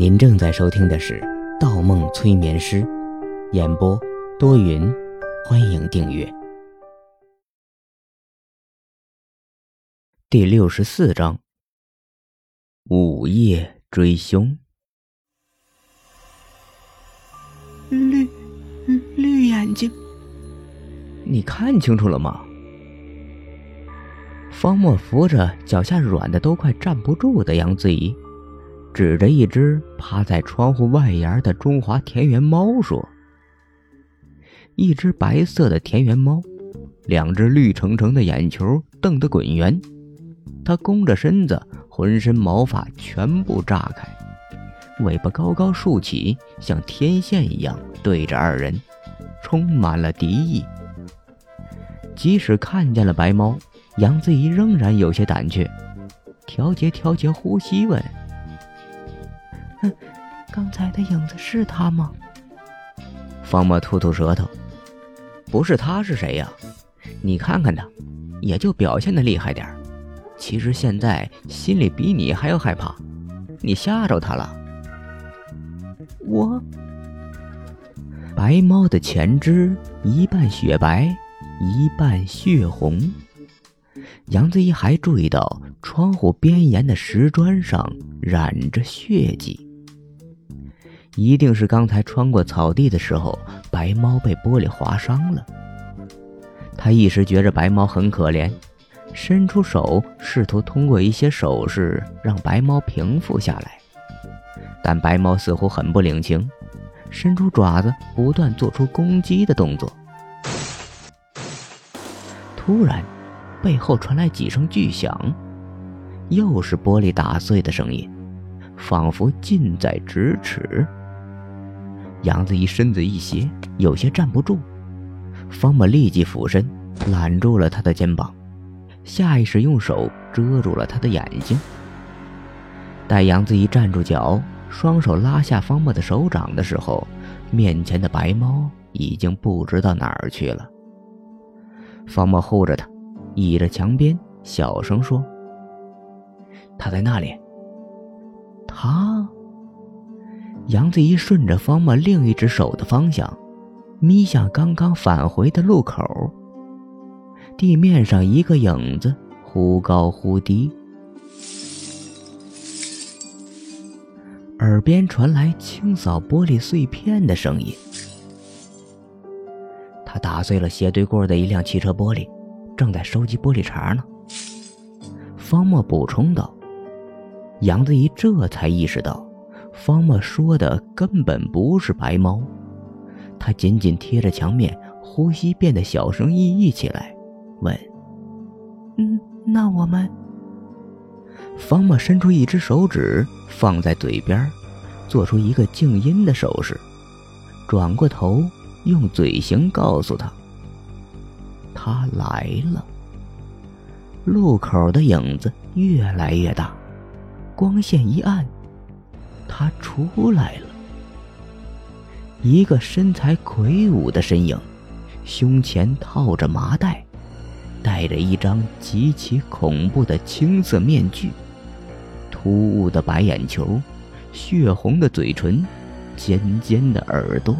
您正在收听的是《盗梦催眠师》，演播多云，欢迎订阅。第六十四章：午夜追凶。绿绿眼睛，你看清楚了吗？方墨扶着脚下软的都快站不住的杨子怡，指着一只趴在窗户外沿的中华田园猫说：“一只白色的田园猫，两只绿澄澄的眼球瞪得滚圆，它弓着身子，浑身毛发全部炸开，尾巴高高竖起，像天线一样对着二人，充满了敌意。即使看见了白猫。”杨子怡仍然有些胆怯，调节调节呼吸，问：“哼，刚才的影子是他吗？”方墨吐吐舌头：“不是他是谁呀？你看看他，也就表现的厉害点其实现在心里比你还要害怕，你吓着他了。”我，白猫的前肢一半雪白，一半血红。杨子怡还注意到窗户边沿的石砖上染着血迹，一定是刚才穿过草地的时候，白猫被玻璃划伤了。他一时觉着白猫很可怜，伸出手试图通过一些手势让白猫平复下来，但白猫似乎很不领情，伸出爪子不断做出攻击的动作。突然。背后传来几声巨响，又是玻璃打碎的声音，仿佛近在咫尺。杨子怡身子一斜，有些站不住。方默立即俯身揽住了他的肩膀，下意识用手遮住了他的眼睛。待杨子怡站住脚，双手拉下方默的手掌的时候，面前的白猫已经不知道哪儿去了。方默护着他。倚着墙边，小声说：“他在那里。”他。杨子怡顺着方墨另一只手的方向，眯向刚刚返回的路口。地面上一个影子忽高忽低，耳边传来清扫玻璃碎片的声音。他打碎了斜对过的一辆汽车玻璃。正在收集玻璃碴呢。方墨补充道：“杨子怡这才意识到，方墨说的根本不是白猫。他紧紧贴着墙面，呼吸变得小声翼翼起来，问：‘嗯，那我们？’方墨伸出一只手指放在嘴边，做出一个静音的手势，转过头用嘴型告诉他。”他来了。路口的影子越来越大，光线一暗，他出来了。一个身材魁梧的身影，胸前套着麻袋，戴着一张极其恐怖的青色面具，突兀的白眼球，血红的嘴唇，尖尖的耳朵。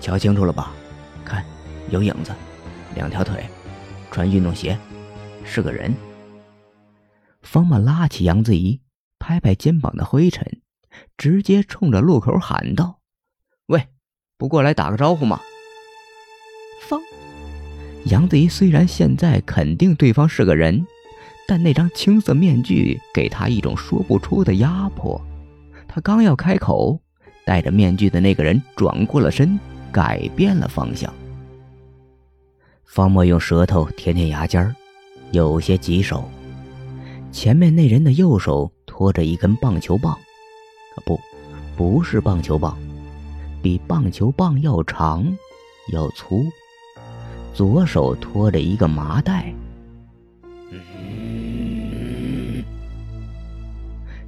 瞧清楚了吧？看，有影子。两条腿，穿运动鞋，是个人。方默拉起杨子怡，拍拍肩膀的灰尘，直接冲着路口喊道：“喂，不过来打个招呼吗？”方杨子怡虽然现在肯定对方是个人，但那张青色面具给他一种说不出的压迫。他刚要开口，戴着面具的那个人转过了身，改变了方向。方墨用舌头舔舔牙尖儿，有些棘手。前面那人的右手拖着一根棒球棒，不，不是棒球棒，比棒球棒要长，要粗。左手托着一个麻袋。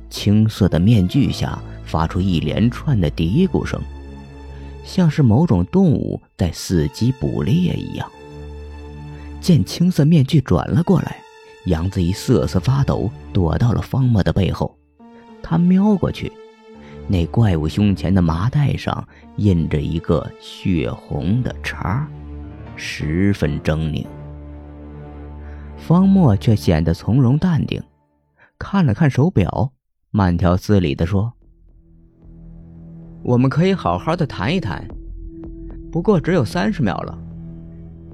青色的面具下发出一连串的嘀咕声，像是某种动物在伺机捕猎一样。见青色面具转了过来，杨子怡瑟瑟发抖，躲到了方墨的背后。他瞄过去，那怪物胸前的麻袋上印着一个血红的叉，十分狰狞。方墨却显得从容淡定，看了看手表，慢条斯理地说：“我们可以好好的谈一谈，不过只有三十秒了，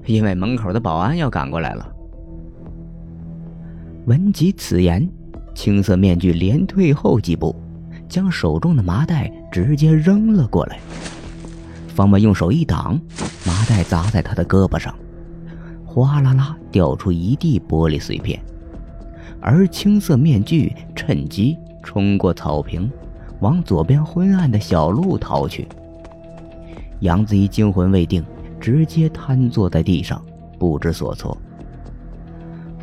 因为门口的保安要赶过来了。”闻及此言，青色面具连退后几步，将手中的麻袋直接扔了过来。方墨用手一挡，麻袋砸在他的胳膊上。哗啦啦掉出一地玻璃碎片，而青色面具趁机冲过草坪，往左边昏暗的小路逃去。杨子怡惊魂未定，直接瘫坐在地上，不知所措。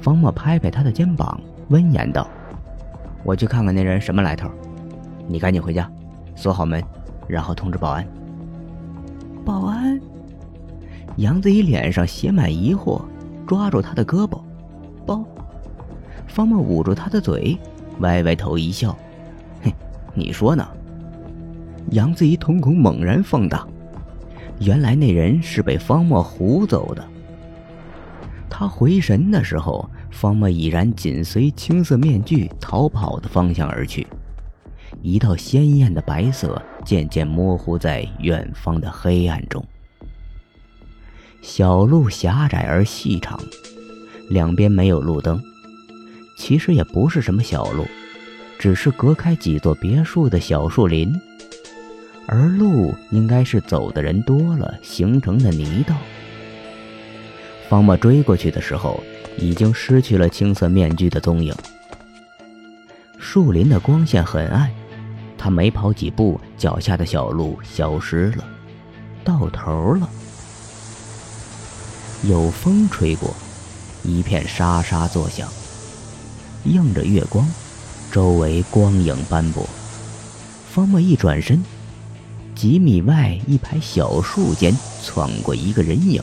方墨拍拍他的肩膀，温言道：“我去看看那人什么来头，你赶紧回家，锁好门，然后通知保安。”保安。杨子怡脸上写满疑惑，抓住他的胳膊，包。方墨捂住他的嘴，歪歪头一笑：“嘿，你说呢？”杨子怡瞳孔猛然放大，原来那人是被方墨唬走的。他回神的时候，方墨已然紧随青色面具逃跑的方向而去，一道鲜艳的白色渐渐模糊在远方的黑暗中。小路狭窄而细长，两边没有路灯。其实也不是什么小路，只是隔开几座别墅的小树林。而路应该是走的人多了形成的泥道。方墨追过去的时候，已经失去了青色面具的踪影。树林的光线很暗，他没跑几步，脚下的小路消失了，到头了。有风吹过，一片沙沙作响。映着月光，周围光影斑驳。方墨一转身，几米外一排小树间窜过一个人影，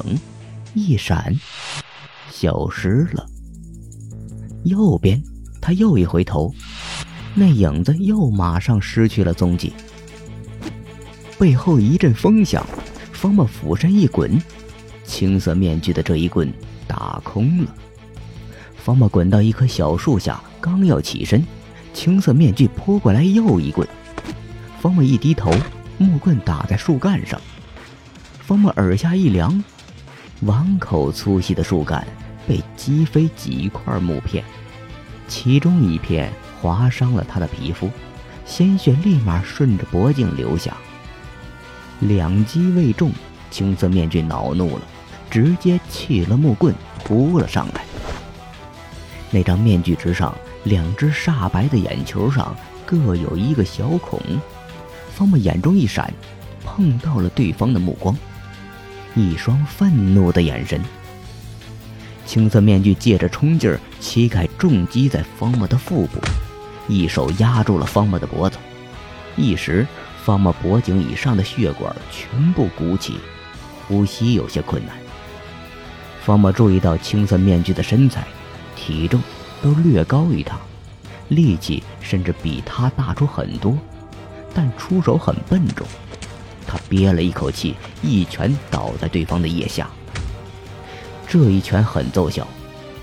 一闪，消失了。右边，他又一回头，那影子又马上失去了踪迹。背后一阵风响，方墨俯身一滚。青色面具的这一棍打空了，方墨滚到一棵小树下，刚要起身，青色面具扑过来又一棍。方墨一低头，木棍打在树干上，方墨耳下一凉，碗口粗细的树干被击飞几块木片，其中一片划伤了他的皮肤，鲜血立马顺着脖颈流下。两击未中，青色面具恼怒了。直接弃了木棍，扑了上来。那张面具之上，两只煞白的眼球上各有一个小孔。方木眼中一闪，碰到了对方的目光，一双愤怒的眼神。青色面具借着冲劲儿，膝盖重击在方木的腹部，一手压住了方木的脖子。一时，方木脖颈以上的血管全部鼓起，呼吸有些困难。方墨注意到青色面具的身材、体重都略高于他，力气甚至比他大出很多，但出手很笨重。他憋了一口气，一拳倒在对方的腋下。这一拳很奏效，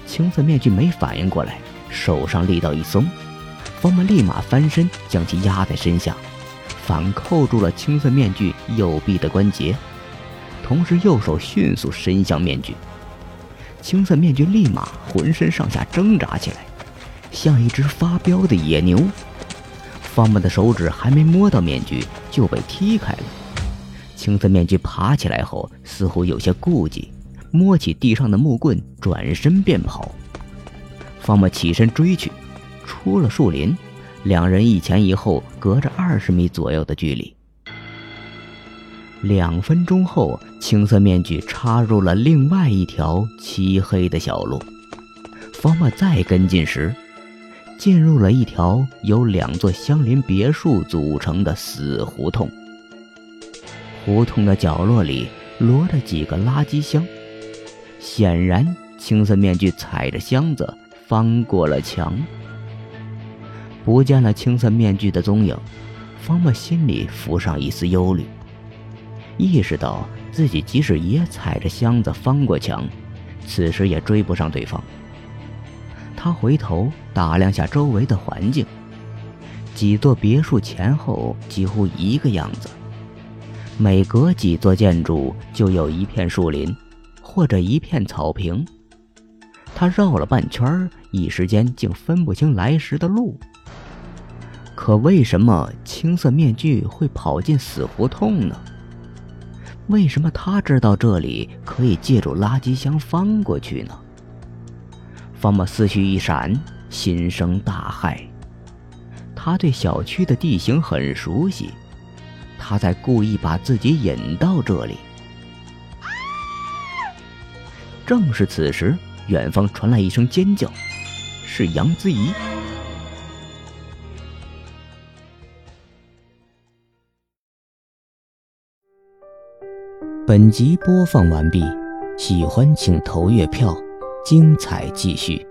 青色面具没反应过来，手上力道一松，方木立马翻身将其压在身下，反扣住了青色面具右臂的关节，同时右手迅速伸向面具。青色面具立马浑身上下挣扎起来，像一只发飙的野牛。方木的手指还没摸到面具，就被踢开了。青色面具爬起来后，似乎有些顾忌，摸起地上的木棍，转身便跑。方木起身追去，出了树林，两人一前一后，隔着二十米左右的距离。两分钟后，青色面具插入了另外一条漆黑的小路。方墨再跟进时，进入了一条由两座相邻别墅组成的死胡同。胡同的角落里摞着几个垃圾箱，显然青色面具踩着箱子翻过了墙。不见了青色面具的踪影。方墨心里浮上一丝忧虑，意识到自己即使也踩着箱子翻过墙，此时也追不上对方。他回头打量下周围的环境，几座别墅前后几乎一个样子，每隔几座建筑就有一片树林，或者一片草坪。他绕了半圈，一时间竟分不清来时的路。可为什么青色面具会跑进死胡同呢？为什么他知道这里可以借助垃圾箱翻过去呢？方默思绪一闪，心生大骇。他对小区的地形很熟悉，他在故意把自己引到这里。正是此时。远方传来一声尖叫，是杨子怡。本集播放完毕，喜欢请投月票，精彩继续。